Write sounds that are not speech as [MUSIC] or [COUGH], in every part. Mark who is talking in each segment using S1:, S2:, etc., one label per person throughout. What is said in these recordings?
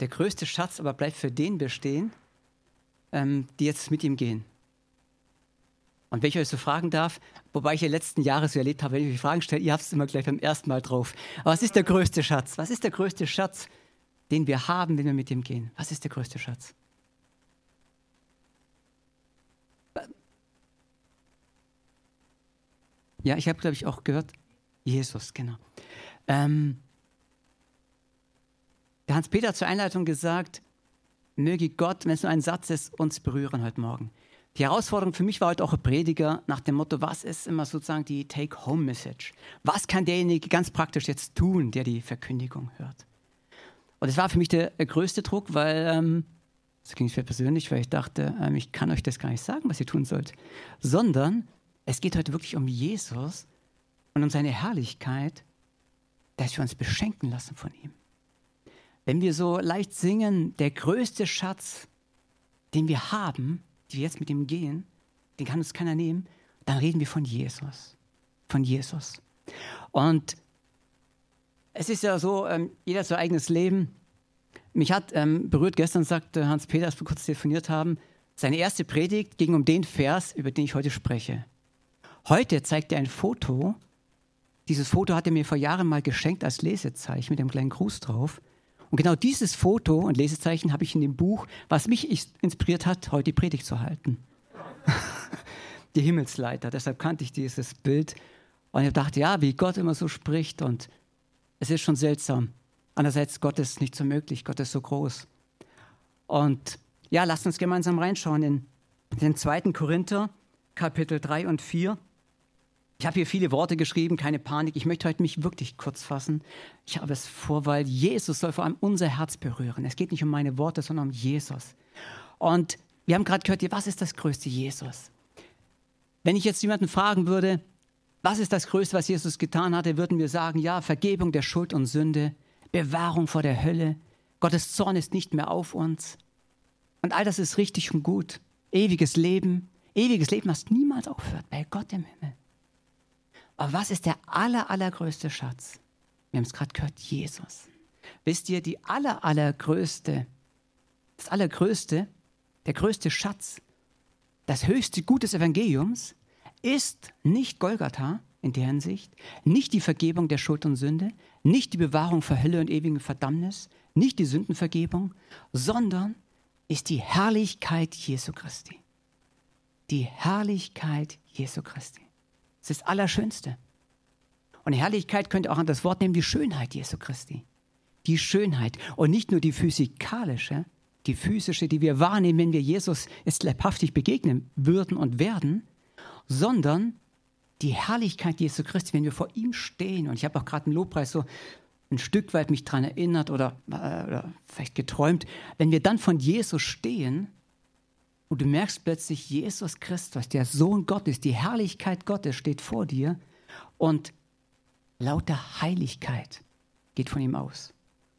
S1: der größte Schatz aber bleibt für den bestehen, ähm, die jetzt mit ihm gehen. Und wenn ich euch so fragen darf, wobei ich ja letzten Jahre so erlebt habe, wenn ich euch Fragen stelle, ihr habt es immer gleich beim ersten Mal drauf. Aber was ist der größte Schatz? Was ist der größte Schatz, den wir haben, wenn wir mit ihm gehen? Was ist der größte Schatz? Ja, ich habe, glaube ich, auch gehört, Jesus, genau. Ähm, der Hans-Peter hat zur Einleitung gesagt, möge Gott, wenn es nur ein Satz ist, uns berühren heute Morgen. Die Herausforderung für mich war heute auch ein Prediger nach dem Motto, was ist immer sozusagen die Take-Home-Message? Was kann derjenige ganz praktisch jetzt tun, der die Verkündigung hört? Und das war für mich der, größte Druck, weil, ähm, das ging mir persönlich, weil ich dachte, ähm, ich kann euch das gar nicht sagen, was ihr tun sollt. Sondern es geht heute wirklich um Jesus und um seine Herrlichkeit, dass wir uns beschenken lassen von ihm. Wenn wir so leicht singen, der größte Schatz, den wir haben, die wir jetzt mit ihm gehen, den kann uns keiner nehmen, dann reden wir von Jesus. Von Jesus. Und es ist ja so, ähm, jeder sein eigenes Leben. Mich hat ähm, berührt, gestern sagte Hans-Peter, als wir kurz telefoniert haben, seine erste Predigt ging um den Vers, über den ich heute spreche. Heute zeigt er ein Foto. Dieses Foto hat er mir vor Jahren mal geschenkt als Lesezeichen mit einem kleinen Gruß drauf. Und genau dieses Foto und Lesezeichen habe ich in dem Buch, was mich inspiriert hat, heute die Predigt zu halten. [LAUGHS] die Himmelsleiter. Deshalb kannte ich dieses Bild. Und ich dachte, ja, wie Gott immer so spricht. Und es ist schon seltsam. Andererseits, Gott ist nicht so möglich. Gott ist so groß. Und ja, lasst uns gemeinsam reinschauen in den zweiten Korinther, Kapitel 3 und 4. Ich habe hier viele Worte geschrieben, keine Panik. Ich möchte heute mich wirklich kurz fassen. Ich habe es vor, weil Jesus soll vor allem unser Herz berühren. Es geht nicht um meine Worte, sondern um Jesus. Und wir haben gerade gehört, was ist das größte Jesus? Wenn ich jetzt jemanden fragen würde, was ist das Größte, was Jesus getan hatte, würden wir sagen, ja, Vergebung der Schuld und Sünde, Bewahrung vor der Hölle, Gottes Zorn ist nicht mehr auf uns. Und all das ist richtig und gut. Ewiges Leben, ewiges Leben, das niemals aufhört, bei Gott im Himmel. Aber was ist der aller, allergrößte Schatz? Wir haben es gerade gehört, Jesus. Wisst ihr, die aller, allergrößte, das allergrößte, der größte Schatz, das höchste Gut des Evangeliums ist nicht Golgatha in der Hinsicht, nicht die Vergebung der Schuld und Sünde, nicht die Bewahrung vor Hölle und ewigen Verdammnis, nicht die Sündenvergebung, sondern ist die Herrlichkeit Jesu Christi. Die Herrlichkeit Jesu Christi. Das ist das Allerschönste. Und Herrlichkeit könnt ihr auch an das Wort nehmen, die Schönheit Jesu Christi. Die Schönheit. Und nicht nur die physikalische, die physische, die wir wahrnehmen, wenn wir Jesus jetzt leibhaftig begegnen würden und werden, sondern die Herrlichkeit Jesu Christi, wenn wir vor ihm stehen. Und ich habe auch gerade einen Lobpreis so ein Stück weit mich daran erinnert oder, äh, oder vielleicht geträumt, wenn wir dann von Jesus stehen und du merkst plötzlich, Jesus Christus, der Sohn Gottes, die Herrlichkeit Gottes steht vor dir und lauter Heiligkeit geht von ihm aus.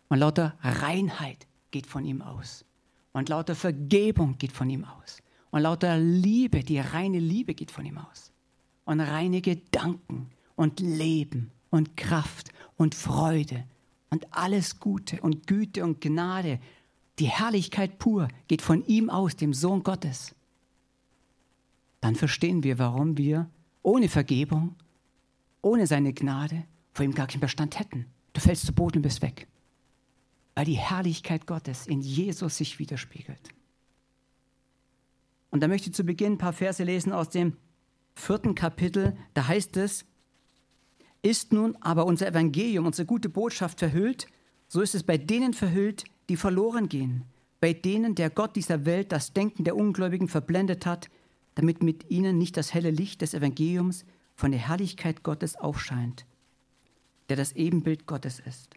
S1: Und lauter Reinheit geht von ihm aus. Und lauter Vergebung geht von ihm aus. Und lauter Liebe, die reine Liebe geht von ihm aus. Und reine Gedanken und Leben und Kraft und Freude und alles Gute und Güte und Gnade die Herrlichkeit pur geht von ihm aus, dem Sohn Gottes. Dann verstehen wir, warum wir ohne Vergebung, ohne seine Gnade vor ihm gar keinen Bestand hätten. Du fällst zu Boden und bist weg. Weil die Herrlichkeit Gottes in Jesus sich widerspiegelt. Und da möchte ich zu Beginn ein paar Verse lesen aus dem vierten Kapitel. Da heißt es, ist nun aber unser Evangelium, unsere gute Botschaft verhüllt, so ist es bei denen verhüllt, die verloren gehen, bei denen der Gott dieser Welt das Denken der Ungläubigen verblendet hat, damit mit ihnen nicht das helle Licht des Evangeliums von der Herrlichkeit Gottes aufscheint, der das Ebenbild Gottes ist.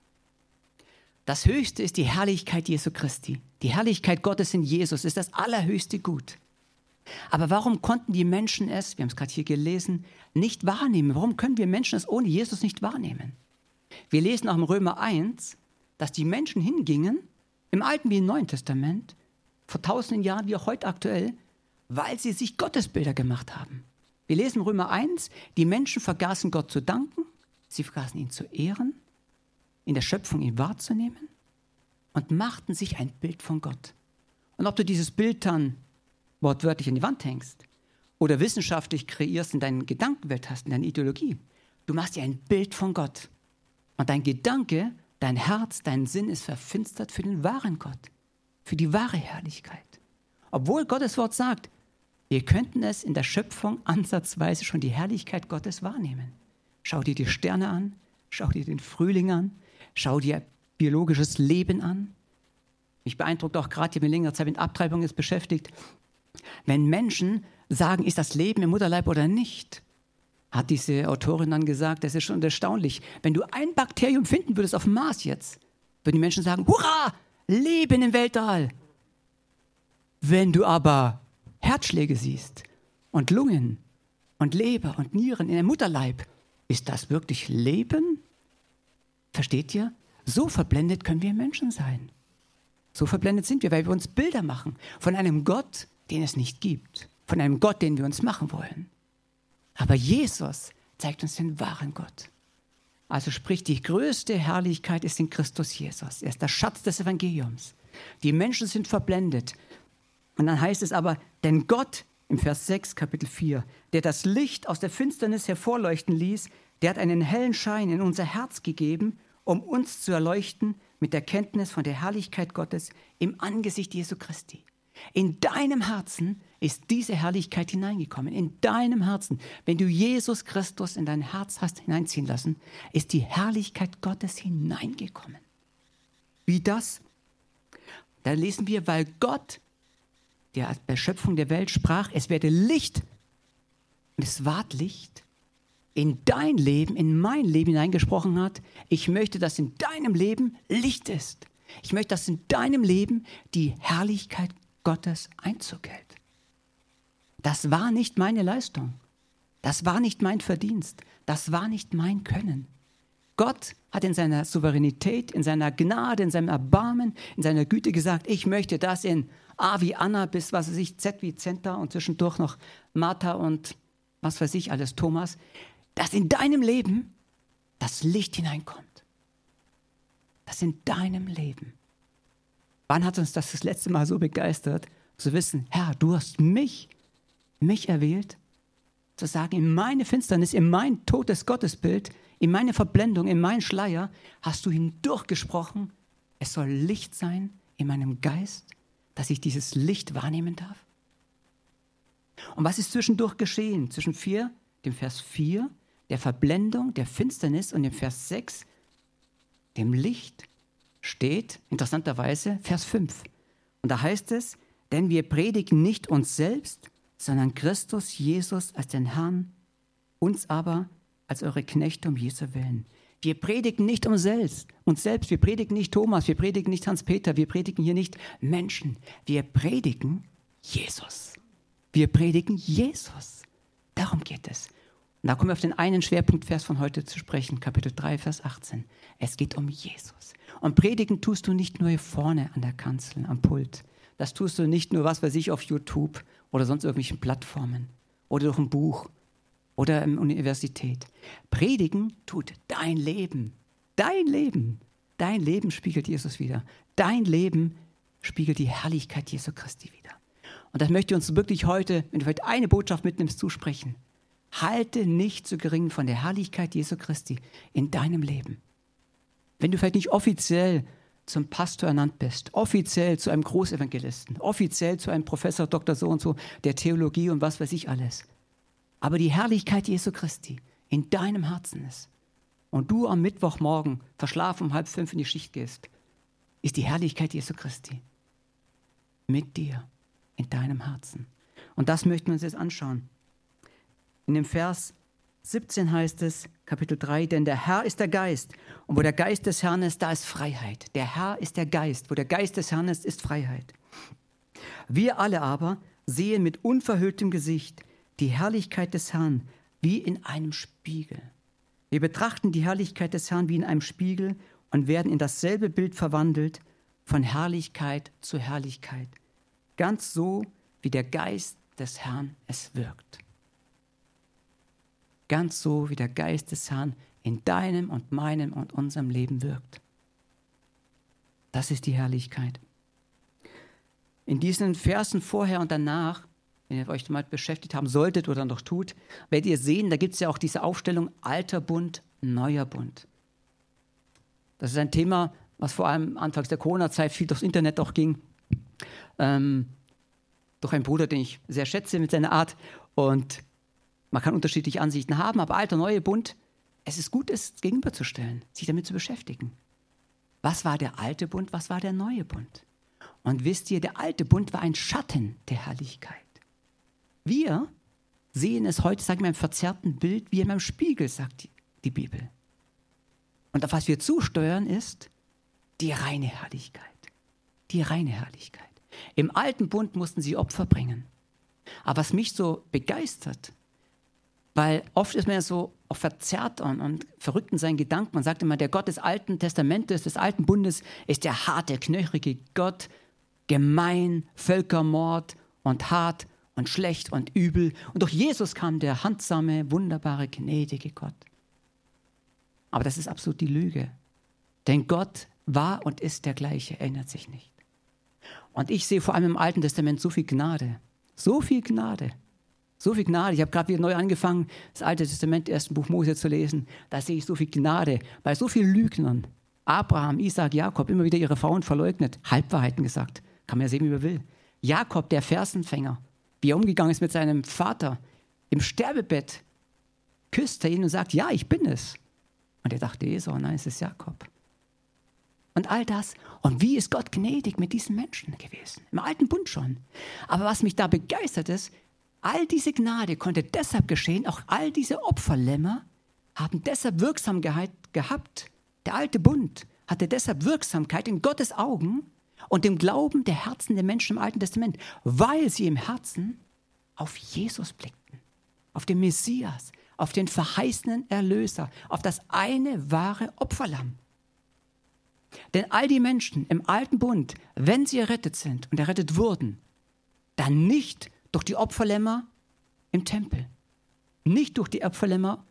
S1: Das Höchste ist die Herrlichkeit Jesu Christi. Die Herrlichkeit Gottes in Jesus ist das allerhöchste Gut. Aber warum konnten die Menschen es, wir haben es gerade hier gelesen, nicht wahrnehmen? Warum können wir Menschen es ohne Jesus nicht wahrnehmen? Wir lesen auch im Römer 1, dass die Menschen hingingen im Alten wie im Neuen Testament, vor tausenden Jahren wie auch heute aktuell, weil sie sich Gottesbilder gemacht haben. Wir lesen Römer 1, die Menschen vergaßen Gott zu danken, sie vergaßen ihn zu ehren, in der Schöpfung ihn wahrzunehmen. und machten sich ein Bild von Gott. Und ob du dieses Bild dann wortwörtlich an die Wand hängst oder wissenschaftlich kreierst in deinen Gedankenwelt hast, in deiner Ideologie, du machst dir ein Bild von Gott. Und dein Gedanke, dein Herz, dein Sinn ist verfinstert für den wahren Gott, für die wahre Herrlichkeit. Obwohl Gottes Wort sagt, wir könnten es in der Schöpfung ansatzweise schon die Herrlichkeit Gottes wahrnehmen. Schau dir die Sterne an, schau dir den Frühling an, schau dir biologisches Leben an. Mich beeindruckt auch gerade, ich habe mich längere Zeit mit Abtreibung jetzt beschäftigt, wenn Menschen sagen, ist das Leben im Mutterleib oder nicht, hat diese Autorin dann gesagt, das ist schon erstaunlich. Wenn du ein Bakterium finden würdest auf dem Mars jetzt, würden die Menschen sagen, hurra, Leben im Weltall. Wenn du aber Herzschläge siehst und Lungen und Leber und Nieren in der Mutterleib, ist das wirklich Leben? Versteht ihr? So verblendet können wir Menschen sein. So verblendet sind wir, weil wir uns Bilder machen von einem Gott, den es nicht gibt, von einem Gott, den wir uns machen wollen. Aber Jesus zeigt uns den wahren Gott. Also sprich, die größte Herrlichkeit ist in Christus Jesus. Er ist der Schatz des Evangeliums. Die Menschen sind verblendet. Und dann heißt es aber, denn Gott, im Vers 6, Kapitel 4, der das Licht aus der Finsternis hervorleuchten ließ, der hat einen hellen Schein in unser Herz gegeben, um uns zu erleuchten mit der Kenntnis von der Herrlichkeit Gottes im Angesicht Jesu Christi. In deinem Herzen ist diese Herrlichkeit hineingekommen. In deinem Herzen, wenn du Jesus Christus in dein Herz hast hineinziehen lassen, ist die Herrlichkeit Gottes hineingekommen. Wie das? Da lesen wir, weil Gott, der als Erschöpfung der Welt sprach, es werde Licht und es ward Licht, in dein Leben, in mein Leben hineingesprochen hat. Ich möchte, dass in deinem Leben Licht ist. Ich möchte, dass in deinem Leben die Herrlichkeit Gottes Einzug hält. Das war nicht meine Leistung. Das war nicht mein Verdienst. Das war nicht mein Können. Gott hat in seiner Souveränität, in seiner Gnade, in seinem Erbarmen, in seiner Güte gesagt, ich möchte das in A wie Anna bis was weiß ich, Z wie Zenta und zwischendurch noch Martha und was weiß ich alles, Thomas, dass in deinem Leben das Licht hineinkommt. Das in deinem Leben Wann hat uns das das letzte Mal so begeistert, zu wissen, Herr, du hast mich, mich erwählt, zu sagen, in meine Finsternis, in mein totes Gottesbild, in meine Verblendung, in meinen Schleier hast du hindurchgesprochen, es soll Licht sein in meinem Geist, dass ich dieses Licht wahrnehmen darf. Und was ist zwischendurch geschehen? Zwischen 4, dem Vers 4, der Verblendung, der Finsternis und dem Vers 6, dem Licht steht interessanterweise Vers 5. Und da heißt es, denn wir predigen nicht uns selbst, sondern Christus Jesus als den Herrn, uns aber als eure Knechte um Jesu willen. Wir predigen nicht um selbst, uns selbst, wir predigen nicht Thomas, wir predigen nicht Hans-Peter, wir predigen hier nicht Menschen, wir predigen Jesus. Wir predigen Jesus. Darum geht es. Und da kommen wir auf den einen Schwerpunktvers von heute zu sprechen, Kapitel 3, Vers 18. Es geht um Jesus. Und predigen tust du nicht nur hier vorne an der Kanzel, am Pult. Das tust du nicht nur, was weiß ich, auf YouTube oder sonst irgendwelchen Plattformen oder durch ein Buch oder in der Universität. Predigen tut dein Leben. Dein Leben. Dein Leben spiegelt Jesus wieder. Dein Leben spiegelt die Herrlichkeit Jesu Christi wieder. Und das möchte ich uns wirklich heute, wenn du heute eine Botschaft mitnimmst, zusprechen. Halte nicht zu gering von der Herrlichkeit Jesu Christi in deinem Leben. Wenn du vielleicht nicht offiziell zum Pastor ernannt bist, offiziell zu einem Großevangelisten, offiziell zu einem Professor, Doktor so und so, der Theologie und was weiß ich alles. Aber die Herrlichkeit Jesu Christi in deinem Herzen ist und du am Mittwochmorgen verschlafen um halb fünf in die Schicht gehst, ist die Herrlichkeit Jesu Christi mit dir in deinem Herzen. Und das möchten wir uns jetzt anschauen. In dem Vers 17 heißt es, Kapitel 3, denn der Herr ist der Geist. Und wo der Geist des Herrn ist, da ist Freiheit. Der Herr ist der Geist. Wo der Geist des Herrn ist, ist Freiheit. Wir alle aber sehen mit unverhülltem Gesicht die Herrlichkeit des Herrn wie in einem Spiegel. Wir betrachten die Herrlichkeit des Herrn wie in einem Spiegel und werden in dasselbe Bild verwandelt, von Herrlichkeit zu Herrlichkeit. Ganz so, wie der Geist des Herrn es wirkt ganz so wie der Geist des Herrn in deinem und meinem und unserem Leben wirkt. Das ist die Herrlichkeit. In diesen Versen vorher und danach, wenn ihr euch damit beschäftigt haben solltet oder noch tut, werdet ihr sehen, da gibt es ja auch diese Aufstellung alter Bund, neuer Bund. Das ist ein Thema, was vor allem anfangs der Corona-Zeit viel durchs Internet auch ging. Ähm, durch einen Bruder, den ich sehr schätze mit seiner Art. Und man kann unterschiedliche Ansichten haben, aber alter, neuer Bund, es ist gut, es gegenüberzustellen, sich damit zu beschäftigen. Was war der alte Bund, was war der neue Bund? Und wisst ihr, der alte Bund war ein Schatten der Herrlichkeit. Wir sehen es heute, sagen wir, im verzerrten Bild, wie in einem Spiegel, sagt die, die Bibel. Und auf was wir zusteuern, ist die reine Herrlichkeit. Die reine Herrlichkeit. Im alten Bund mussten sie Opfer bringen. Aber was mich so begeistert, weil oft ist man ja so auch verzerrt und, und verrückt in seinen Gedanken. Man sagt immer, der Gott des Alten Testamentes, des Alten Bundes, ist der harte, knöchrige Gott, gemein, Völkermord und hart und schlecht und übel. Und durch Jesus kam der handsame, wunderbare, gnädige Gott. Aber das ist absolut die Lüge. Denn Gott war und ist der gleiche, ändert sich nicht. Und ich sehe vor allem im Alten Testament so viel Gnade. So viel Gnade. So viel Gnade. Ich habe gerade wieder neu angefangen, das Alte Testament, ersten Buch Mose zu lesen. Da sehe ich so viel Gnade bei so vielen Lügnern. Abraham, Isaac, Jakob, immer wieder ihre Frauen verleugnet, Halbwahrheiten gesagt. Kann man ja sehen, wie man will. Jakob, der Versenfänger, wie er umgegangen ist mit seinem Vater im Sterbebett, küsst er ihn und sagt, ja, ich bin es. Und er dachte, Esau, nein, es ist Jakob und all das. Und wie ist Gott gnädig mit diesen Menschen gewesen? Im alten Bund schon. Aber was mich da begeistert ist, all diese Gnade konnte deshalb geschehen, auch all diese Opferlämmer haben deshalb Wirksamkeit gehabt. Der alte Bund hatte deshalb Wirksamkeit in Gottes Augen und im Glauben der Herzen der Menschen im Alten Testament, weil sie im Herzen auf Jesus blickten, auf den Messias, auf den verheißenen Erlöser, auf das eine wahre Opferlamm. Denn all die Menschen im alten Bund, wenn sie errettet sind und errettet wurden, dann nicht durch die Opferlämmer im Tempel, nicht durch die Opferlämmer,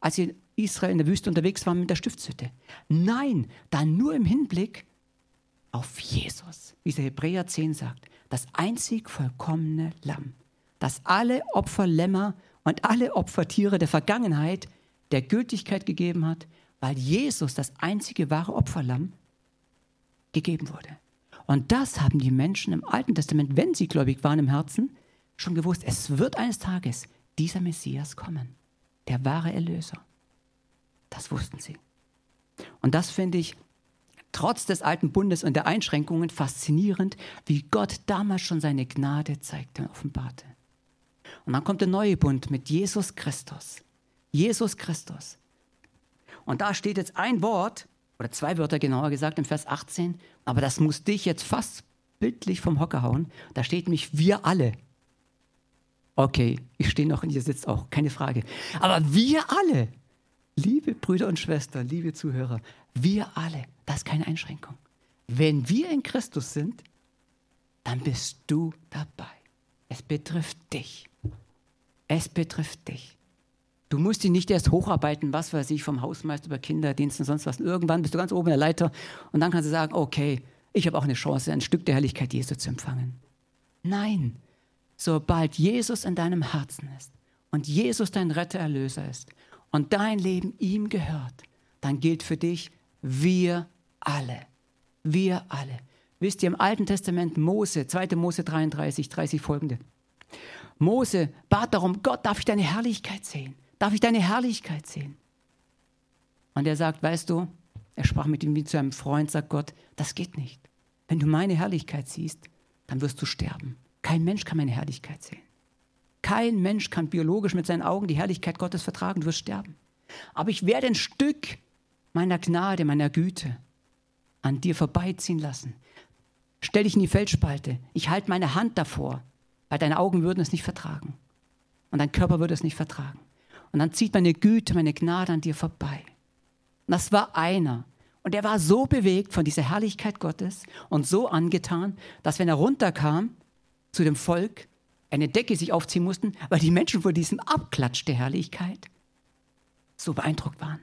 S1: als sie in Israel in der Wüste unterwegs waren mit der Stiftshütte. Nein, dann nur im Hinblick auf Jesus, wie der Hebräer 10 sagt, das einzig vollkommene Lamm, das alle Opferlämmer und alle Opfertiere der Vergangenheit der Gültigkeit gegeben hat, weil Jesus das einzige wahre Opferlamm gegeben wurde. Und das haben die Menschen im Alten Testament, wenn sie gläubig waren im Herzen, schon gewusst. Es wird eines Tages dieser Messias kommen, der wahre Erlöser. Das wussten sie. Und das finde ich trotz des alten Bundes und der Einschränkungen faszinierend, wie Gott damals schon seine Gnade zeigte und offenbarte. Und dann kommt der neue Bund mit Jesus Christus. Jesus Christus. Und da steht jetzt ein Wort, oder zwei Wörter genauer gesagt im Vers 18, aber das muss dich jetzt fast bildlich vom Hocker hauen. Da steht nämlich wir alle. Okay, ich stehe noch und ihr sitzt auch, keine Frage. Aber wir alle, liebe Brüder und Schwestern, liebe Zuhörer, wir alle, das ist keine Einschränkung. Wenn wir in Christus sind, dann bist du dabei. Es betrifft dich. Es betrifft dich. Du musst dich nicht erst hocharbeiten, was weiß ich, vom Hausmeister über Kinderdienst und sonst was. irgendwann bist du ganz oben in der Leiter und dann kannst du sagen, okay, ich habe auch eine Chance, ein Stück der Herrlichkeit Jesu zu empfangen. Nein, sobald Jesus in deinem Herzen ist und Jesus dein Retter, Erlöser ist und dein Leben ihm gehört, dann gilt für dich, wir alle, wir alle. Wisst ihr, im Alten Testament Mose, 2. Mose 33, 30 folgende. Mose bat darum, Gott, darf ich deine Herrlichkeit sehen? Darf ich deine Herrlichkeit sehen? Und er sagt, weißt du, er sprach mit ihm wie zu einem Freund, sagt Gott, das geht nicht. Wenn du meine Herrlichkeit siehst, dann wirst du sterben. Kein Mensch kann meine Herrlichkeit sehen. Kein Mensch kann biologisch mit seinen Augen die Herrlichkeit Gottes vertragen, du wirst sterben. Aber ich werde ein Stück meiner Gnade, meiner Güte an dir vorbeiziehen lassen. Stell dich in die Felsspalte. Ich halte meine Hand davor, weil deine Augen würden es nicht vertragen. Und dein Körper würde es nicht vertragen. Und dann zieht meine Güte, meine Gnade an dir vorbei. Und das war einer. Und er war so bewegt von dieser Herrlichkeit Gottes und so angetan, dass wenn er runterkam zu dem Volk, eine Decke sich aufziehen mussten, weil die Menschen vor diesem Abklatsch der Herrlichkeit so beeindruckt waren.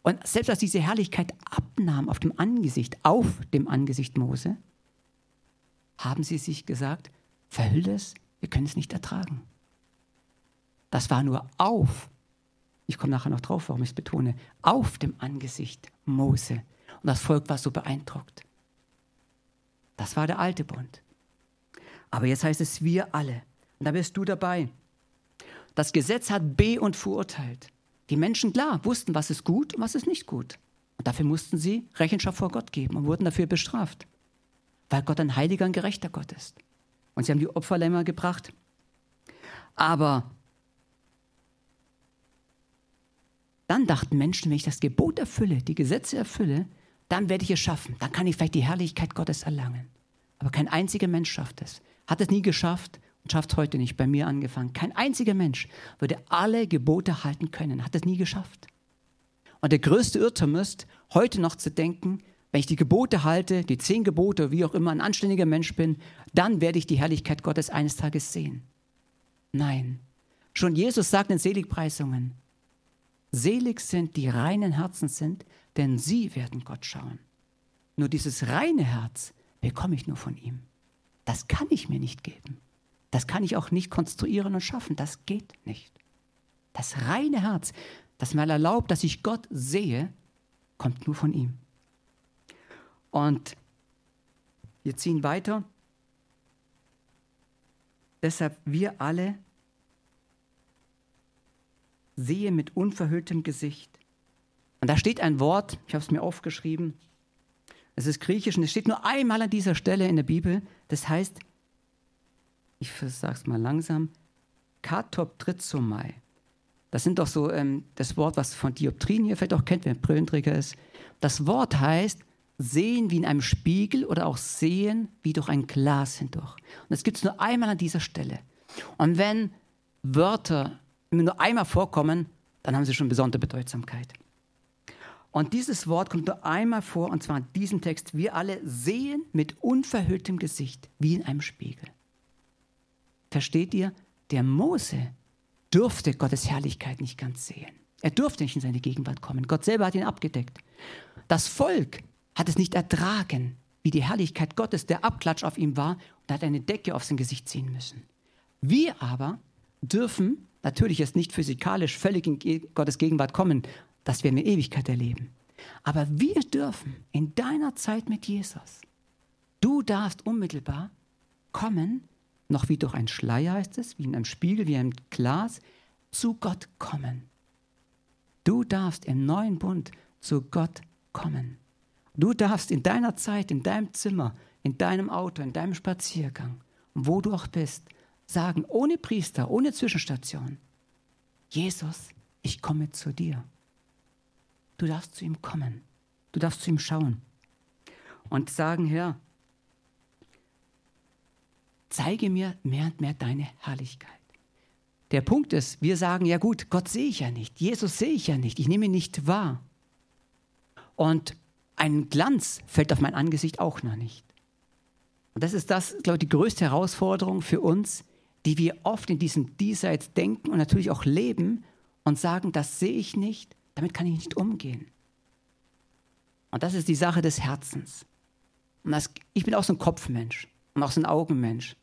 S1: Und selbst als diese Herrlichkeit abnahm auf dem Angesicht, auf dem Angesicht Mose, haben sie sich gesagt, verhüll es, wir können es nicht ertragen. Das war nur auf, ich komme nachher noch drauf, warum ich es betone, auf dem Angesicht Mose. Und das Volk war so beeindruckt. Das war der alte Bund. Aber jetzt heißt es wir alle. Und da bist du dabei. Das Gesetz hat be- und verurteilt. Die Menschen, klar, wussten, was ist gut und was ist nicht gut. Und dafür mussten sie Rechenschaft vor Gott geben und wurden dafür bestraft. Weil Gott ein heiliger und gerechter Gott ist. Und sie haben die Opferlämmer gebracht. Aber dann dachten Menschen, wenn ich das Gebot erfülle, die Gesetze erfülle, dann werde ich es schaffen. Dann kann ich vielleicht die Herrlichkeit Gottes erlangen. Aber kein einziger Mensch schafft es. Hat es nie geschafft und schafft es heute nicht. Bei mir angefangen. Kein einziger Mensch würde alle Gebote halten können. Hat es nie geschafft. Und der größte Irrtum ist, heute noch zu denken, wenn ich die Gebote halte, die zehn Gebote, wie auch immer, ein anständiger Mensch bin, dann werde ich die Herrlichkeit Gottes eines Tages sehen. Nein. Schon Jesus sagt in Seligpreisungen, selig sind die reinen Herzen sind, denn sie werden Gott schauen. Nur dieses reine Herz bekomme ich nur von ihm. Das kann ich mir nicht geben. Das kann ich auch nicht konstruieren und schaffen. Das geht nicht. Das reine Herz, das mal erlaubt, dass ich Gott sehe, kommt nur von ihm. Und wir ziehen weiter. Deshalb wir alle sehen mit unverhülltem Gesicht. Und da steht ein Wort, ich habe es mir aufgeschrieben, es ist griechisch und es steht nur einmal an dieser Stelle in der Bibel. Das heißt, ich sage es mal langsam, katoptrizomai. Das sind doch so ähm, das Wort, was von Dioptrien hier vielleicht auch kennt, wer Brillenträger ist. Das Wort heißt sehen wie in einem Spiegel oder auch sehen wie durch ein Glas hindurch. Und das gibt es nur einmal an dieser Stelle. Und wenn Wörter nur einmal vorkommen, dann haben sie schon besondere Bedeutsamkeit. Und dieses Wort kommt nur einmal vor, und zwar in diesem Text. Wir alle sehen mit unverhülltem Gesicht, wie in einem Spiegel. Versteht ihr? Der Mose durfte Gottes Herrlichkeit nicht ganz sehen. Er durfte nicht in seine Gegenwart kommen. Gott selber hat ihn abgedeckt. Das Volk hat es nicht ertragen, wie die Herrlichkeit Gottes der Abklatsch auf ihm war und hat eine Decke auf sein Gesicht ziehen müssen. Wir aber dürfen natürlich jetzt nicht physikalisch völlig in Gottes Gegenwart kommen, dass wir eine Ewigkeit erleben. Aber wir dürfen in deiner Zeit mit Jesus, du darfst unmittelbar kommen, noch wie durch ein Schleier heißt es, wie in einem Spiegel, wie ein Glas, zu Gott kommen. Du darfst im neuen Bund zu Gott kommen. Du darfst in deiner Zeit, in deinem Zimmer, in deinem Auto, in deinem Spaziergang, wo du auch bist, sagen, ohne Priester, ohne Zwischenstation, Jesus, ich komme zu dir. Du darfst zu ihm kommen. Du darfst zu ihm schauen und sagen, Herr, zeige mir mehr und mehr deine Herrlichkeit. Der Punkt ist, wir sagen, ja gut, Gott sehe ich ja nicht, Jesus sehe ich ja nicht, ich nehme ihn nicht wahr. Und ein Glanz fällt auf mein Angesicht auch noch nicht. Und das ist das, glaube ich, die größte Herausforderung für uns, die wir oft in diesem Diesseits denken und natürlich auch leben und sagen, das sehe ich nicht, damit kann ich nicht umgehen. Und das ist die Sache des Herzens. Und das, ich bin auch so ein Kopfmensch und auch so ein Augenmensch.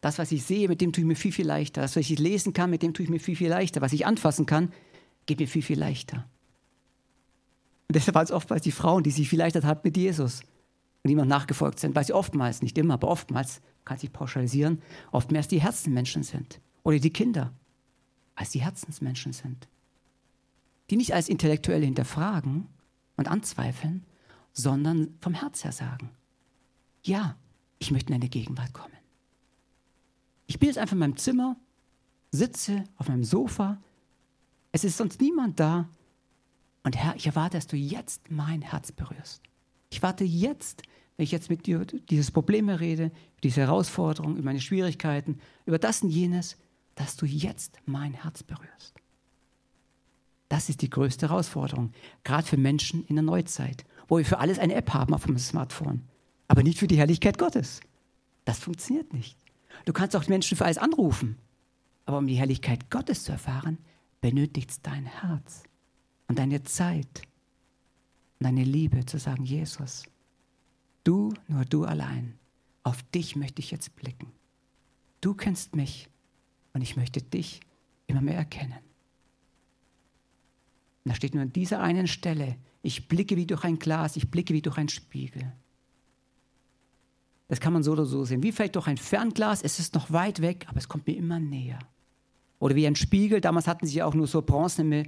S1: Das, was ich sehe, mit dem tue ich mir viel, viel leichter. Das, was ich lesen kann, mit dem tue ich mir viel, viel leichter. Was ich anfassen kann, geht mir viel, viel leichter. Und deshalb waren es oftmals die Frauen, die sich vielleicht hat mit Jesus und ihm nachgefolgt sind, weil sie oftmals, nicht immer, aber oftmals, kann sich pauschalisieren, oftmals die Herzensmenschen sind. Oder die Kinder, als die Herzensmenschen sind. Die nicht als Intellektuelle hinterfragen und anzweifeln, sondern vom Herz her sagen, ja, ich möchte in deine Gegenwart kommen. Ich bin jetzt einfach in meinem Zimmer, sitze auf meinem Sofa, es ist sonst niemand da, und Herr, ich erwarte, dass du jetzt mein Herz berührst. Ich warte jetzt, wenn ich jetzt mit dir dieses Problem rede, diese Herausforderung, über meine Schwierigkeiten, über das und jenes, dass du jetzt mein Herz berührst. Das ist die größte Herausforderung, gerade für Menschen in der Neuzeit, wo wir für alles eine App haben auf dem Smartphone, aber nicht für die Herrlichkeit Gottes. Das funktioniert nicht. Du kannst auch Menschen für alles anrufen, aber um die Herrlichkeit Gottes zu erfahren, benötigt es dein Herz. und deine Zeit und deine Liebe zu sagen, Jesus, du, nur du allein, auf dich möchte ich jetzt blicken. Du kennst mich und ich möchte dich immer mehr erkennen. Und da steht nur an dieser einen Stelle, ich blicke wie durch ein Glas, ich blicke wie durch einen Spiegel. Das kann man so oder so sehen. Wie vielleicht durch ein Fernglas, es ist noch weit weg, aber es kommt mir immer näher. Oder wie ein Spiegel, damals hatten sie auch nur so bronzene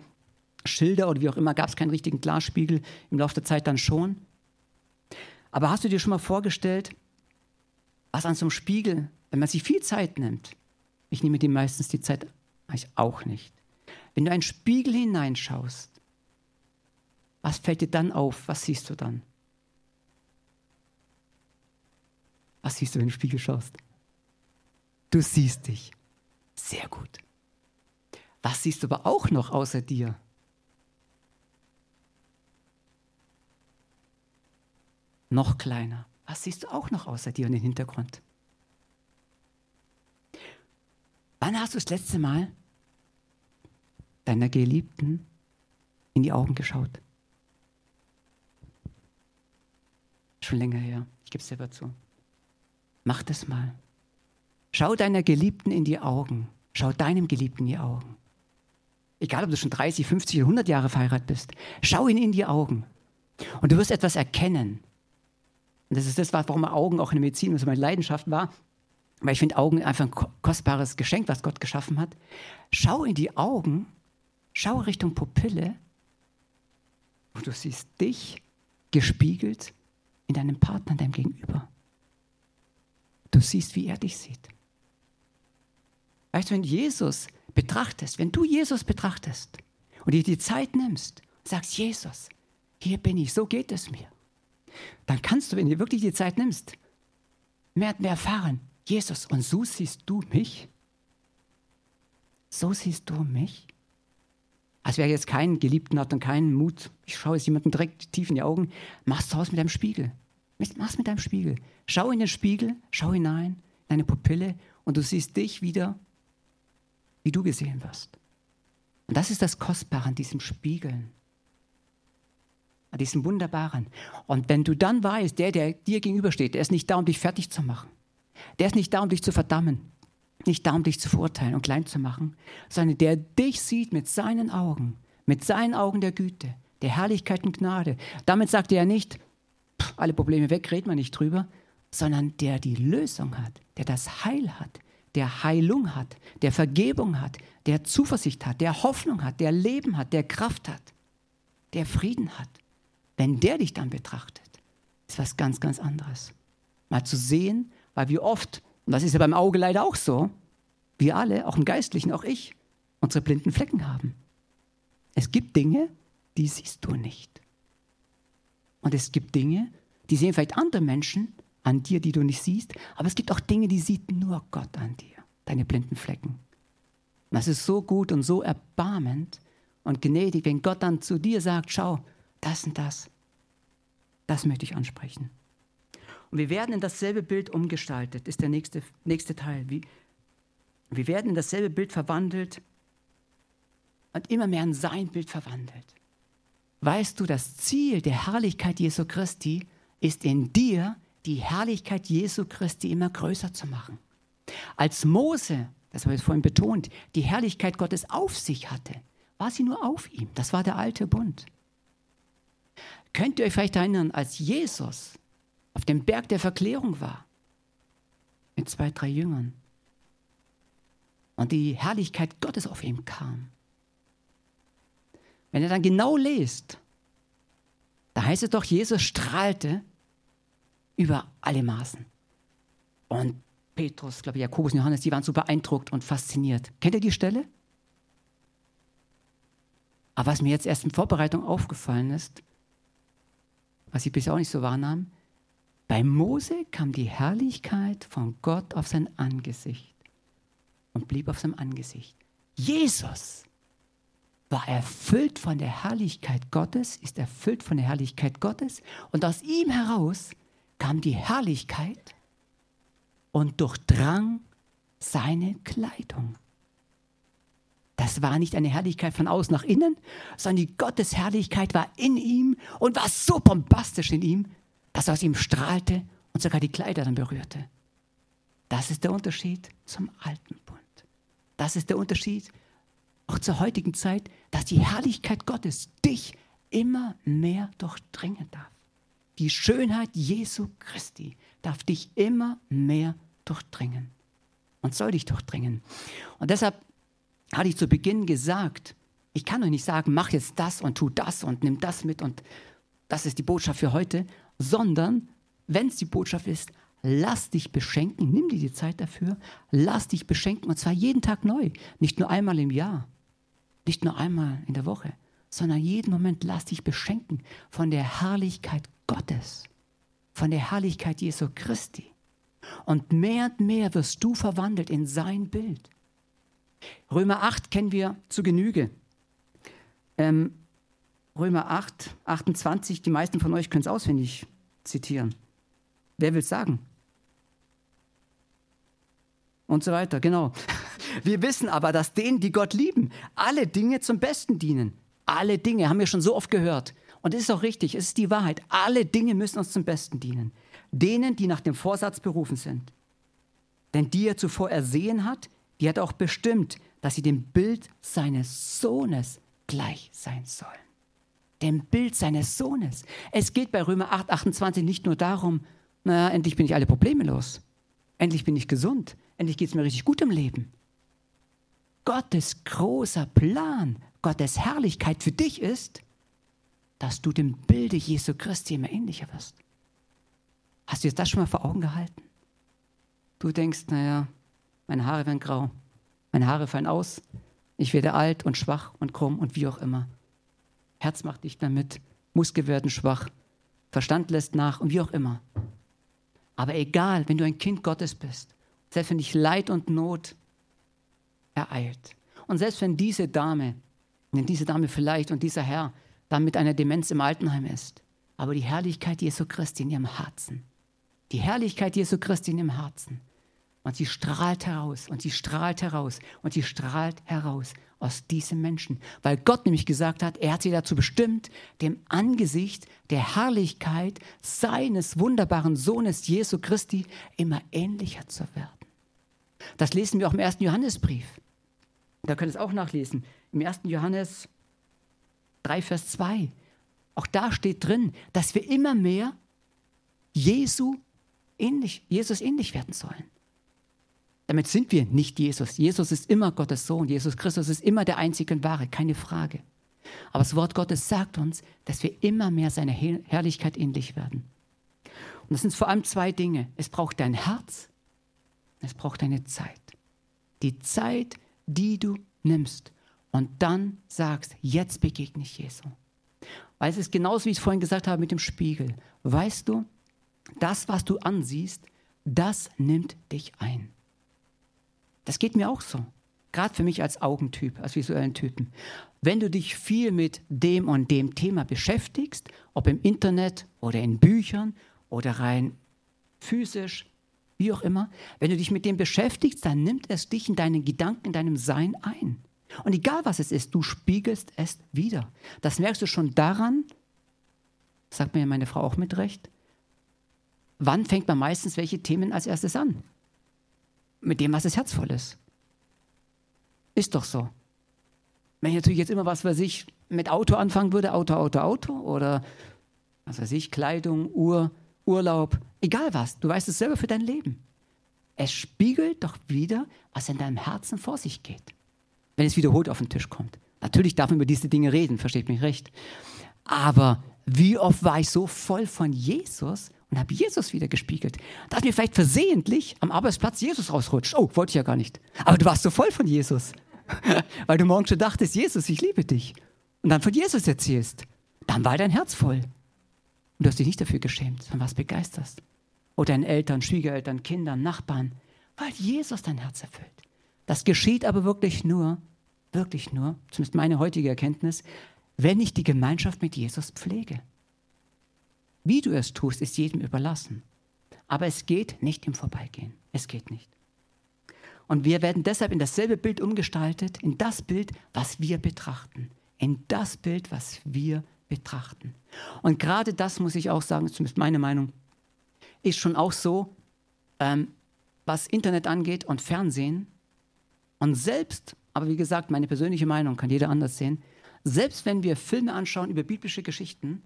S1: Schilder oder wie auch immer, gab es keinen richtigen Glasspiegel, im Laufe der Zeit dann schon. Aber hast du dir schon mal vorgestellt, was an so einem Spiegel, wenn man sich viel Zeit nimmt, ich nehme dir meistens die Zeit ich auch nicht, wenn du einen Spiegel hineinschaust, was fällt dir dann auf? Was siehst du dann? Was siehst du, wenn du in den Spiegel schaust? Du siehst dich. Sehr gut. Was siehst du aber auch noch außer dir? Noch kleiner. Was siehst du auch noch außer dir und im Hintergrund? Wann hast du das letzte Mal deiner Geliebten in die Augen geschaut? Schon länger her. Ich gebe es selber zu. Mach das mal. Schau deiner Geliebten in die Augen. Schau deinem Geliebten in die Augen. Egal, ob du schon 30, 50 oder 100 Jahre verheiratet bist. Schau ihn in die Augen. Und du wirst etwas erkennen. Und das ist das, warum Augen auch in der Medizin so meine Leidenschaft war. Weil ich finde Augen einfach ein kostbares Geschenk, was Gott geschaffen hat. Schau in die Augen, schau Richtung Pupille und du siehst dich gespiegelt in deinem Partner, in deinem Gegenüber. Du siehst, wie er dich sieht. Weißt du, wenn Jesus betrachtest, wenn du Jesus betrachtest und dir die Zeit nimmst, sagst, Jesus, hier bin ich, so geht es mir, dann kannst du, wenn du wirklich die Zeit nimmst, mehr und mehr erfahren, Jesus, und so siehst du mich? So siehst du mich? Als wer jetzt keinen Geliebten hat und keinen Mut, ich schaue jetzt jemanden direkt tief in die Augen, machst du aus mit deinem Spiegel. Mach's mit deinem Spiegel. Schau in den Spiegel, schau hinein, in deine Pupille und du siehst dich wieder, wie du gesehen wirst. Und das ist das Kostbare an diesem Spiegeln, an diesem Wunderbaren. Und wenn du dann weißt, der, der dir gegenübersteht, der ist nicht da, um dich fertig zu machen. Der ist nicht da, um dich zu verdammen, nicht da, um dich zu verurteilen und klein zu machen, sondern der dich sieht mit seinen Augen, mit seinen Augen der Güte, der Herrlichkeit und Gnade. Damit sagt er nicht, alle Probleme weg, redet man nicht drüber, sondern der die Lösung hat, der das Heil hat, der Heilung hat, der Vergebung hat, der Zuversicht hat, der Hoffnung hat, der Leben hat, der Kraft hat, der Frieden hat. Wenn der dich dann betrachtet, ist was ganz, ganz anderes. Mal zu sehen, weil wir oft, und das ist ja beim Auge leider auch so, wir alle, auch im Geistlichen, auch ich, unsere blinden Flecken haben. Es gibt Dinge, die siehst du nicht. Und es gibt Dinge, die sehen vielleicht andere Menschen an dir, die du nicht siehst, aber es gibt auch Dinge, die sieht nur Gott an dir, deine blinden Flecken. Und das ist so gut und so erbarmend und gnädig, wenn Gott dann zu dir sagt, schau, das und das, das möchte ich ansprechen. Und wir werden in dasselbe Bild umgestaltet, ist der nächste, nächste Teil. Wie, wir werden in dasselbe Bild verwandelt und immer mehr in sein Bild verwandelt. Weißt du, das Ziel der Herrlichkeit Jesu Christi ist in dir, die Herrlichkeit Jesu Christi immer größer zu machen. Als Mose, das habe ich vorhin betont, die Herrlichkeit Gottes auf sich hatte, war sie nur auf ihm. Das war der alte Bund. Könnt ihr euch vielleicht erinnern, als Jesus auf dem Berg der Verklärung war, mit zwei, drei Jüngern, und die Herrlichkeit Gottes auf ihm kam? Wenn ihr dann genau lest, da heißt es doch, Jesus strahlte über alle Maßen. Und Petrus, glaube ich, Jakobus und Johannes, die waren so beeindruckt und fasziniert. Kennt ihr die Stelle? Aber was mir jetzt erst in Vorbereitung aufgefallen ist, was ich bisher auch nicht so wahrnahm, bei Mose kam die Herrlichkeit von Gott auf sein Angesicht und blieb auf seinem Angesicht. Jesus war erfüllt von der Herrlichkeit Gottes, ist erfüllt von der Herrlichkeit Gottes und aus ihm heraus kam die Herrlichkeit und durchdrang seine Kleidung. das war nicht eine Herrlichkeit von außen nach innen, sondern die Gottesherrlichkeit war in ihm und war so bombastisch in ihm, dass aus ihm strahlte und sogar die Kleider dann berührte. Das ist der Unterschied zum alten Bund. Das ist der Unterschied auch zur heutigen Zeit, dass die Herrlichkeit Gottes dich immer mehr durchdringen darf. Die Schönheit Jesu Christi darf dich immer mehr durchdringen und soll dich durchdringen. Und deshalb hatte ich zu Beginn gesagt, ich kann euch nicht sagen, mach jetzt das und tu das und nimm das mit und das ist die Botschaft für heute, sondern wenn es die Botschaft ist, lass dich beschenken, nimm dir die Zeit dafür, lass dich beschenken und zwar jeden Tag neu, nicht nur einmal im Jahr, nicht nur einmal in der Woche, sondern jeden Moment lass dich beschenken von der Herrlichkeit Gottes, von der Herrlichkeit Jesu Christi. Und mehr und mehr wirst du verwandelt in sein Bild. Römer 8 kennen wir zu Genüge. Ähm, Römer 8, 28, die meisten von euch können es auswendig zitieren. Wer will es sagen? Und so weiter, genau. [LAUGHS] Wir wissen aber, dass denen, die Gott lieben, alle Dinge zum Besten dienen. Alle Dinge, haben wir schon so oft gehört. Und es ist auch richtig, es ist die Wahrheit. Alle Dinge müssen uns zum Besten dienen. Denen, die nach dem Vorsatz berufen sind. Denn die er zuvor ersehen hat, die hat auch bestimmt, dass sie dem Bild seines Sohnes gleich sein sollen. Dem Bild seines Sohnes. Es geht bei Römer 8, 28 nicht nur darum, naja, endlich bin ich alle Probleme los. Endlich bin ich gesund. Endlich geht es mir richtig gut im Leben. Gottes großer Plan, Gottes Herrlichkeit für dich ist, dass du dem Bilde Jesu Christi immer ähnlicher wirst. Hast du jetzt das schon mal vor Augen gehalten? Du denkst, naja, meine Haare werden grau. Meine Haare fallen aus. Ich werde alt und schwach und krumm und wie auch immer. Herz macht dich damit. Muskel werden schwach. Verstand lässt nach und wie auch immer. Aber egal, wenn du ein Kind Gottes bist, selbst wenn dich Leid und Not ereilt und selbst wenn diese Dame, wenn diese Dame vielleicht und dieser Herr dann mit einer Demenz im Altenheim ist, aber die Herrlichkeit Jesu Christi in ihrem Herzen, die Herrlichkeit Jesu Christi in ihrem Herzen, und sie strahlt heraus und sie strahlt heraus und sie strahlt heraus aus diesem Menschen. Weil Gott nämlich gesagt hat, er hat sie dazu bestimmt, dem Angesicht der Herrlichkeit seines wunderbaren Sohnes Jesu Christi immer ähnlicher zu werden. Das lesen wir auch im ersten Johannesbrief. Da könnt ihr es auch nachlesen. Im ersten Johannes 3, Vers 2. Auch da steht drin, dass wir immer mehr Jesu ähnlich, Jesus ähnlich werden sollen. Damit sind wir nicht Jesus. Jesus ist immer Gottes Sohn. Jesus Christus ist immer der einzige und wahre, keine Frage. Aber das Wort Gottes sagt uns, dass wir immer mehr seiner Herrlichkeit ähnlich werden. Und das sind vor allem zwei Dinge. Es braucht dein Herz, es braucht deine Zeit. Die Zeit, die du nimmst und dann sagst, jetzt begegne ich Jesu. Weil es ist genauso, wie ich es vorhin gesagt habe mit dem Spiegel. Weißt du, das, was du ansiehst, das nimmt dich ein. Das geht mir auch so. Gerade für mich als Augentyp, als visuellen Typen. Wenn du dich viel mit dem und dem Thema beschäftigst, ob im Internet oder in Büchern oder rein physisch, wie auch immer, wenn du dich mit dem beschäftigst, dann nimmt es dich in deinen Gedanken, in deinem Sein ein. Und egal was es ist, du spiegelst es wieder. Das merkst du schon daran, sagt mir meine Frau auch mit Recht, wann fängt man meistens welche Themen als erstes an? Mit dem, was das Herz voll ist. Ist doch so. Wenn ich natürlich jetzt immer was weiß ich mit Auto anfangen würde, Auto, Auto, Auto oder was weiß ich, Kleidung, Uhr, Urlaub, egal was, du weißt es selber für dein Leben. Es spiegelt doch wieder, was in deinem Herzen vor sich geht, wenn es wiederholt auf den Tisch kommt. Natürlich darf man über diese Dinge reden, versteht mich recht. Aber wie oft war ich so voll von Jesus, und habe Jesus wieder gespiegelt. Dass mir vielleicht versehentlich am Arbeitsplatz Jesus rausrutscht. Oh, wollte ich ja gar nicht. Aber du warst so voll von Jesus. [LAUGHS] Weil du morgen schon dachtest, Jesus, ich liebe dich. Und dann von Jesus erzählst. Dann war dein Herz voll. Und du hast dich nicht dafür geschämt, sondern warst begeistert. Oder deinen Eltern, Schwiegereltern, Kindern, Nachbarn. Weil Jesus dein Herz erfüllt. Das geschieht aber wirklich nur, wirklich nur, zumindest meine heutige Erkenntnis, wenn ich die Gemeinschaft mit Jesus pflege. Wie du es tust, ist jedem überlassen. Aber es geht nicht im Vorbeigehen. Es geht nicht. Und wir werden deshalb in dasselbe Bild umgestaltet, in das Bild, was wir betrachten. In das Bild, was wir betrachten. Und gerade das muss ich auch sagen, zumindest meine Meinung, ist schon auch so, ähm, was Internet angeht und Fernsehen. Und selbst, aber wie gesagt, meine persönliche Meinung kann jeder anders sehen, selbst wenn wir Filme anschauen über biblische Geschichten,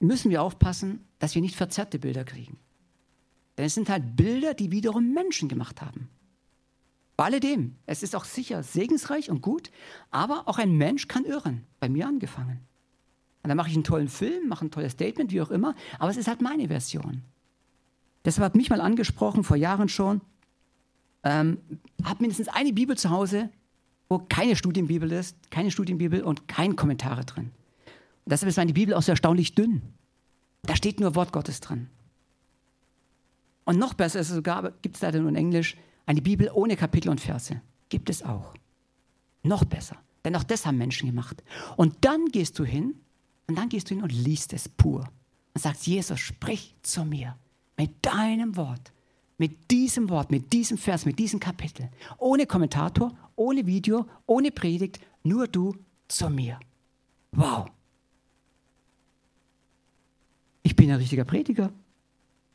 S1: müssen wir aufpassen, dass wir nicht verzerrte Bilder kriegen. Denn es sind halt Bilder, die wiederum Menschen gemacht haben. Bei alledem, es ist auch sicher segensreich und gut, aber auch ein Mensch kann irren. Bei mir angefangen. Und dann mache ich einen tollen Film, mache ein tolles Statement, wie auch immer, aber es ist halt meine Version. Deshalb hat mich mal angesprochen, vor Jahren schon, ähm, habe mindestens eine Bibel zu Hause, wo keine Studienbibel ist, keine Studienbibel und keine Kommentare drin. Deshalb ist meine Bibel auch so erstaunlich dünn. Da steht nur Wort Gottes drin. Und noch besser ist es sogar, gibt es leider nur in Englisch, eine Bibel ohne Kapitel und Verse. Gibt es auch. Noch besser. Denn auch das haben Menschen gemacht. Und dann gehst du hin, und dann gehst du hin und liest es pur. Und sagst, Jesus, sprich zu mir mit deinem Wort. Mit diesem Wort, mit diesem Vers, mit diesem Kapitel. Ohne Kommentator, ohne Video, ohne Predigt, nur du zu mir. Wow. Ich bin ein richtiger Prediger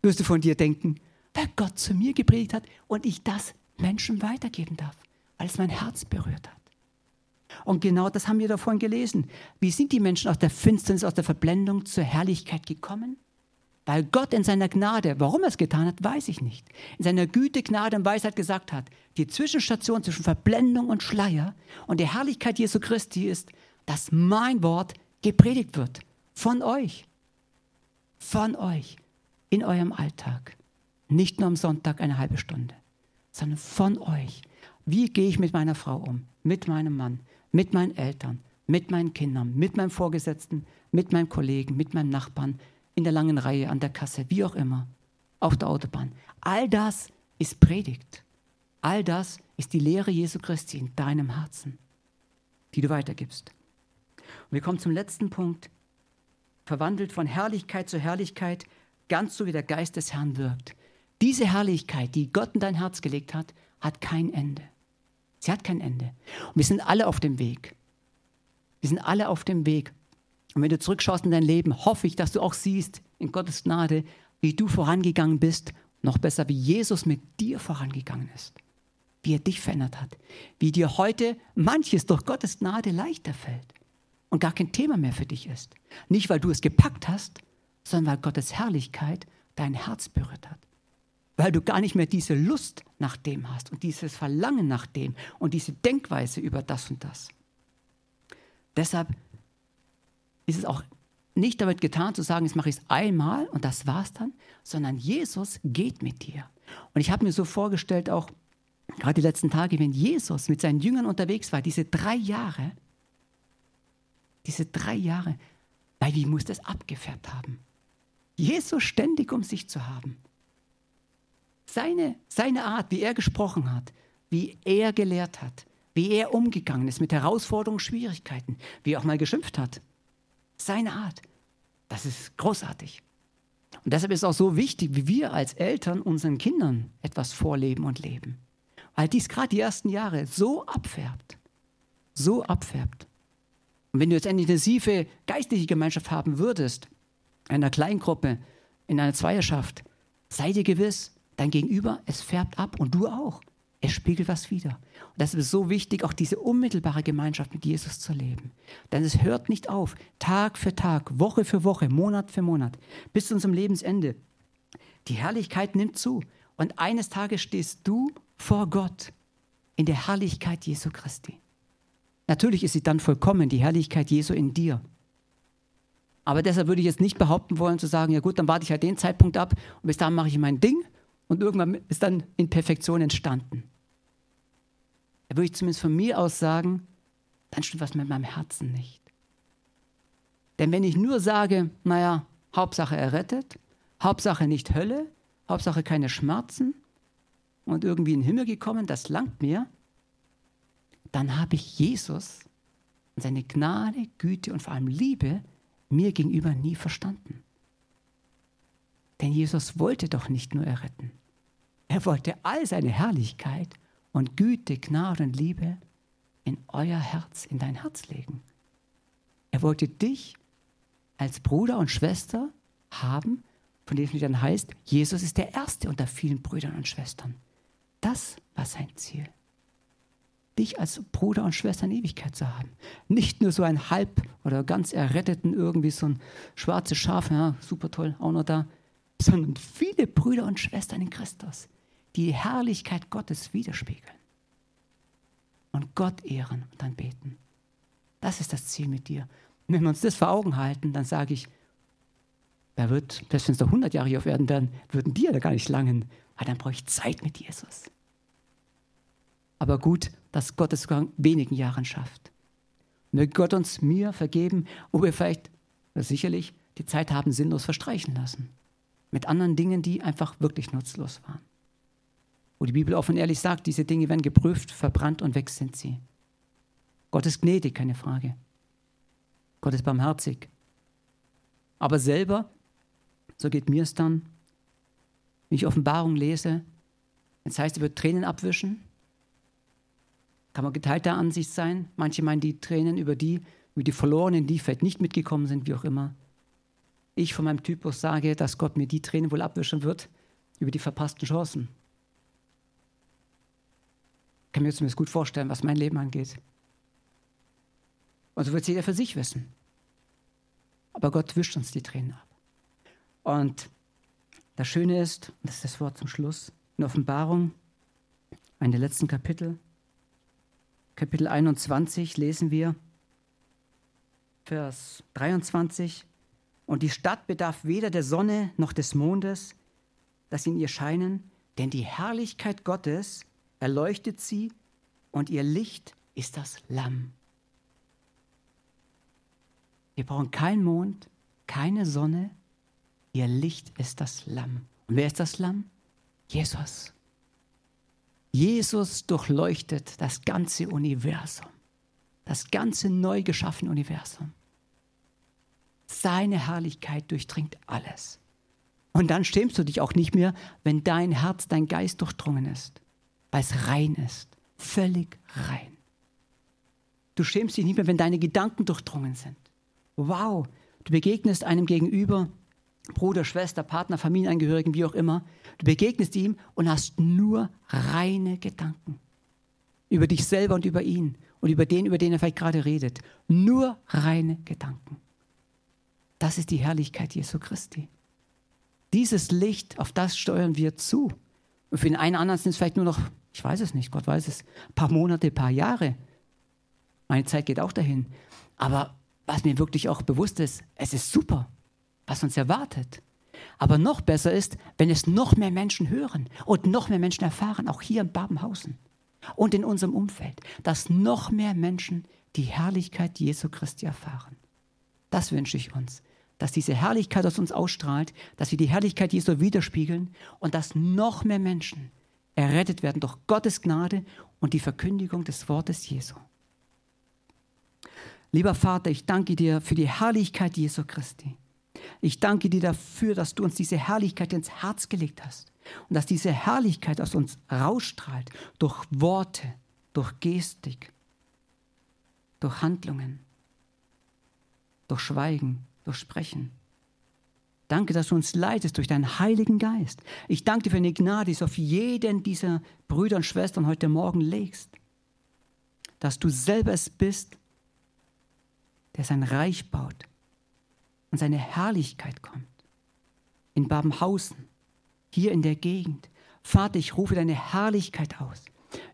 S1: wirst du von dir denken, weil Gott zu mir gepredigt hat und ich das Menschen weitergeben darf, weil es mein Herz berührt hat. Und genau das haben wir davon gelesen. Wie sind die Menschen aus der Finsternis, aus der Verblendung zur Herrlichkeit gekommen? Weil Gott in seiner Gnade, warum er es getan hat, weiß ich nicht, in seiner Güte, Gnade und Weisheit gesagt hat, die Zwischenstation zwischen Verblendung und Schleier und der Herrlichkeit Jesu Christi ist, dass mein Wort gepredigt wird. Von euch. Von euch in eurem Alltag. Nicht nur am Sonntag eine halbe Stunde, sondern von euch. Wie gehe ich mit meiner Frau um, mit meinem Mann, mit meinen Eltern, mit meinen Kindern, mit meinem Vorgesetzten, mit meinem Kollegen, mit meinem Nachbarn, in der langen Reihe, an der Kasse, wie auch immer, auf der Autobahn. All das ist Predigt. All das ist die Lehre Jesu Christi in deinem Herzen, die du weitergibst. Und wir kommen zum letzten Punkt. Verwandelt von Herrlichkeit zu Herrlichkeit ganz so wie der Geist des Herrn wirkt. Diese Herrlichkeit, die Gott in dein Herz gelegt hat, hat kein Ende. Sie hat kein Ende. Und wir sind alle auf dem Weg. Wir sind alle auf dem Weg. Und wenn du zurückschaust in dein Leben, hoffe ich, dass du auch siehst, in Gottes Gnade, wie du vorangegangen bist, noch besser, wie Jesus mit dir vorangegangen ist, wie er dich verändert hat, wie dir heute manches durch Gottes Gnade leichter fällt und gar kein Thema mehr für dich ist. Nicht, weil du es gepackt hast, sondern weil Gottes Herrlichkeit dein Herz berührt hat. Weil du gar nicht mehr diese Lust nach dem hast und dieses Verlangen nach dem und diese Denkweise über das und das. Deshalb ist es auch nicht damit getan zu sagen, jetzt mache ich es einmal und das war's dann, sondern Jesus geht mit dir. Und ich habe mir so vorgestellt, auch gerade die letzten Tage, wenn Jesus mit seinen Jüngern unterwegs war, diese drei Jahre, diese drei Jahre, weil wie muss das abgefärbt haben? Jesus ständig um sich zu haben. Seine, seine Art, wie er gesprochen hat, wie er gelehrt hat, wie er umgegangen ist mit Herausforderungen, Schwierigkeiten, wie er auch mal geschimpft hat. Seine Art, das ist großartig. Und deshalb ist es auch so wichtig, wie wir als Eltern unseren Kindern etwas vorleben und leben. Weil dies gerade die ersten Jahre so abfärbt. So abfärbt. Und wenn du jetzt eine intensive geistliche Gemeinschaft haben würdest, einer Kleingruppe, in einer Zweierschaft, sei dir gewiss, dein Gegenüber, es färbt ab und du auch. Es spiegelt was wieder. Und das ist so wichtig, auch diese unmittelbare Gemeinschaft mit Jesus zu leben. Denn es hört nicht auf, Tag für Tag, Woche für Woche, Monat für Monat, bis zu unserem Lebensende. Die Herrlichkeit nimmt zu. Und eines Tages stehst du vor Gott in der Herrlichkeit Jesu Christi. Natürlich ist sie dann vollkommen, die Herrlichkeit Jesu in dir. Aber deshalb würde ich jetzt nicht behaupten wollen, zu sagen, ja gut, dann warte ich halt den Zeitpunkt ab und bis dahin mache ich mein Ding und irgendwann ist dann in Perfektion entstanden. Da würde ich zumindest von mir aus sagen, dann stimmt was mit meinem Herzen nicht. Denn wenn ich nur sage, naja, Hauptsache errettet, Hauptsache nicht Hölle, Hauptsache keine Schmerzen und irgendwie in den Himmel gekommen, das langt mir, dann habe ich Jesus und seine Gnade, Güte und vor allem Liebe mir gegenüber nie verstanden. Denn Jesus wollte doch nicht nur erretten. Er wollte all seine Herrlichkeit und Güte, Gnade und Liebe in euer Herz, in dein Herz legen. Er wollte dich als Bruder und Schwester haben, von dem es dann heißt, Jesus ist der Erste unter vielen Brüdern und Schwestern. Das war sein Ziel. Dich als Bruder und Schwester in Ewigkeit zu haben. Nicht nur so ein halb oder ganz erretteten, irgendwie so ein schwarzes Schaf, ja, super toll, auch noch da, sondern viele Brüder und Schwestern in Christus, die Herrlichkeit Gottes widerspiegeln und Gott ehren und dann beten. Das ist das Ziel mit dir. Und wenn wir uns das vor Augen halten, dann sage ich, wer wird, selbst wenn es noch 100 Jahre hier auf Erden werden, würden die ja gar nicht langen, weil dann brauche ich Zeit mit Jesus. Aber gut, dass Gott es sogar in wenigen Jahren schafft. Möge Gott uns mir vergeben, wo wir vielleicht, sicherlich, die Zeit haben sinnlos verstreichen lassen. Mit anderen Dingen, die einfach wirklich nutzlos waren. Wo die Bibel offen ehrlich sagt, diese Dinge werden geprüft, verbrannt und weg sind sie. Gott ist gnädig, keine Frage. Gott ist barmherzig. Aber selber, so geht mir es dann, wenn ich Offenbarung lese, das heißt, er wird Tränen abwischen. Kann man geteilter Ansicht sein. Manche meinen die Tränen über die, über die Verlorenen, die vielleicht nicht mitgekommen sind, wie auch immer. Ich von meinem Typus sage, dass Gott mir die Tränen wohl abwischen wird über die verpassten Chancen kann mir zumindest gut vorstellen, was mein Leben angeht. Und so wird es jeder für sich wissen. Aber Gott wischt uns die Tränen ab. Und das Schöne ist, und das ist das Wort zum Schluss, in Offenbarung, ein der letzten Kapitel, Kapitel 21, lesen wir, Vers 23, und die Stadt bedarf weder der Sonne noch des Mondes, dass in ihr scheinen, denn die Herrlichkeit Gottes erleuchtet sie und ihr Licht ist das Lamm. Wir brauchen keinen Mond, keine Sonne, ihr Licht ist das Lamm. Und wer ist das Lamm? Jesus. Jesus durchleuchtet das ganze Universum, das ganze neu geschaffene Universum. Seine Herrlichkeit durchdringt alles. Und dann schämst du dich auch nicht mehr, wenn dein Herz, dein Geist durchdrungen ist weil es rein ist. Völlig rein. Du schämst dich nicht mehr, wenn deine Gedanken durchdrungen sind. Wow, du begegnest einem gegenüber, Bruder, Schwester, Partner, Familienangehörigen, wie auch immer. Du begegnest ihm und hast nur reine Gedanken. Über dich selber und über ihn und über den, über den er vielleicht gerade redet. Nur reine Gedanken. Das ist die Herrlichkeit Jesu Christi. Dieses Licht, auf das steuern wir zu. Und für den einen anderen sind es vielleicht nur noch ich weiß es nicht, Gott weiß es. Ein paar Monate, ein paar Jahre. Meine Zeit geht auch dahin. Aber was mir wirklich auch bewusst ist, es ist super, was uns erwartet. Aber noch besser ist, wenn es noch mehr Menschen hören und noch mehr Menschen erfahren, auch hier in Babenhausen und in unserem Umfeld, dass noch mehr Menschen die Herrlichkeit Jesu Christi erfahren. Das wünsche ich uns, dass diese Herrlichkeit aus uns ausstrahlt, dass wir die Herrlichkeit Jesu widerspiegeln und dass noch mehr Menschen errettet werden durch Gottes Gnade und die Verkündigung des Wortes Jesu. Lieber Vater, ich danke dir für die Herrlichkeit Jesu Christi. Ich danke dir dafür, dass du uns diese Herrlichkeit ins Herz gelegt hast und dass diese Herrlichkeit aus uns rausstrahlt durch Worte, durch Gestik, durch Handlungen, durch Schweigen, durch Sprechen. Danke, dass du uns leitest durch deinen Heiligen Geist. Ich danke dir für eine Gnade, die du auf jeden dieser Brüder und Schwestern heute Morgen legst. Dass du selber es bist, der sein Reich baut und seine Herrlichkeit kommt. In Babenhausen, hier in der Gegend. Vater, ich rufe deine Herrlichkeit aus.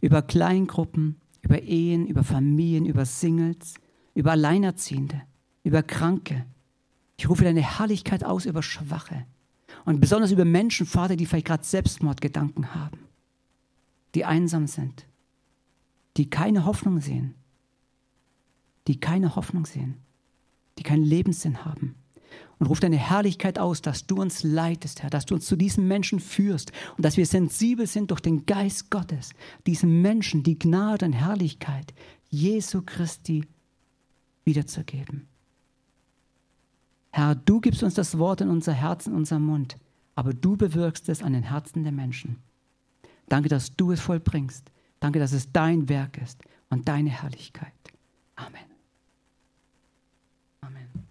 S1: Über Kleingruppen, über Ehen, über Familien, über Singles, über Alleinerziehende, über Kranke, ich rufe deine Herrlichkeit aus über Schwache und besonders über Menschen, Vater, die vielleicht gerade Selbstmordgedanken haben, die einsam sind, die keine Hoffnung sehen, die keine Hoffnung sehen, die keinen Lebenssinn haben. Und ruf deine Herrlichkeit aus, dass du uns leitest, Herr, dass du uns zu diesen Menschen führst und dass wir sensibel sind durch den Geist Gottes, diesen Menschen die Gnade und Herrlichkeit Jesu Christi wiederzugeben. Herr, du gibst uns das Wort in unser Herz, in unser Mund, aber du bewirkst es an den Herzen der Menschen. Danke, dass du es vollbringst. Danke, dass es dein Werk ist und deine Herrlichkeit. Amen. Amen.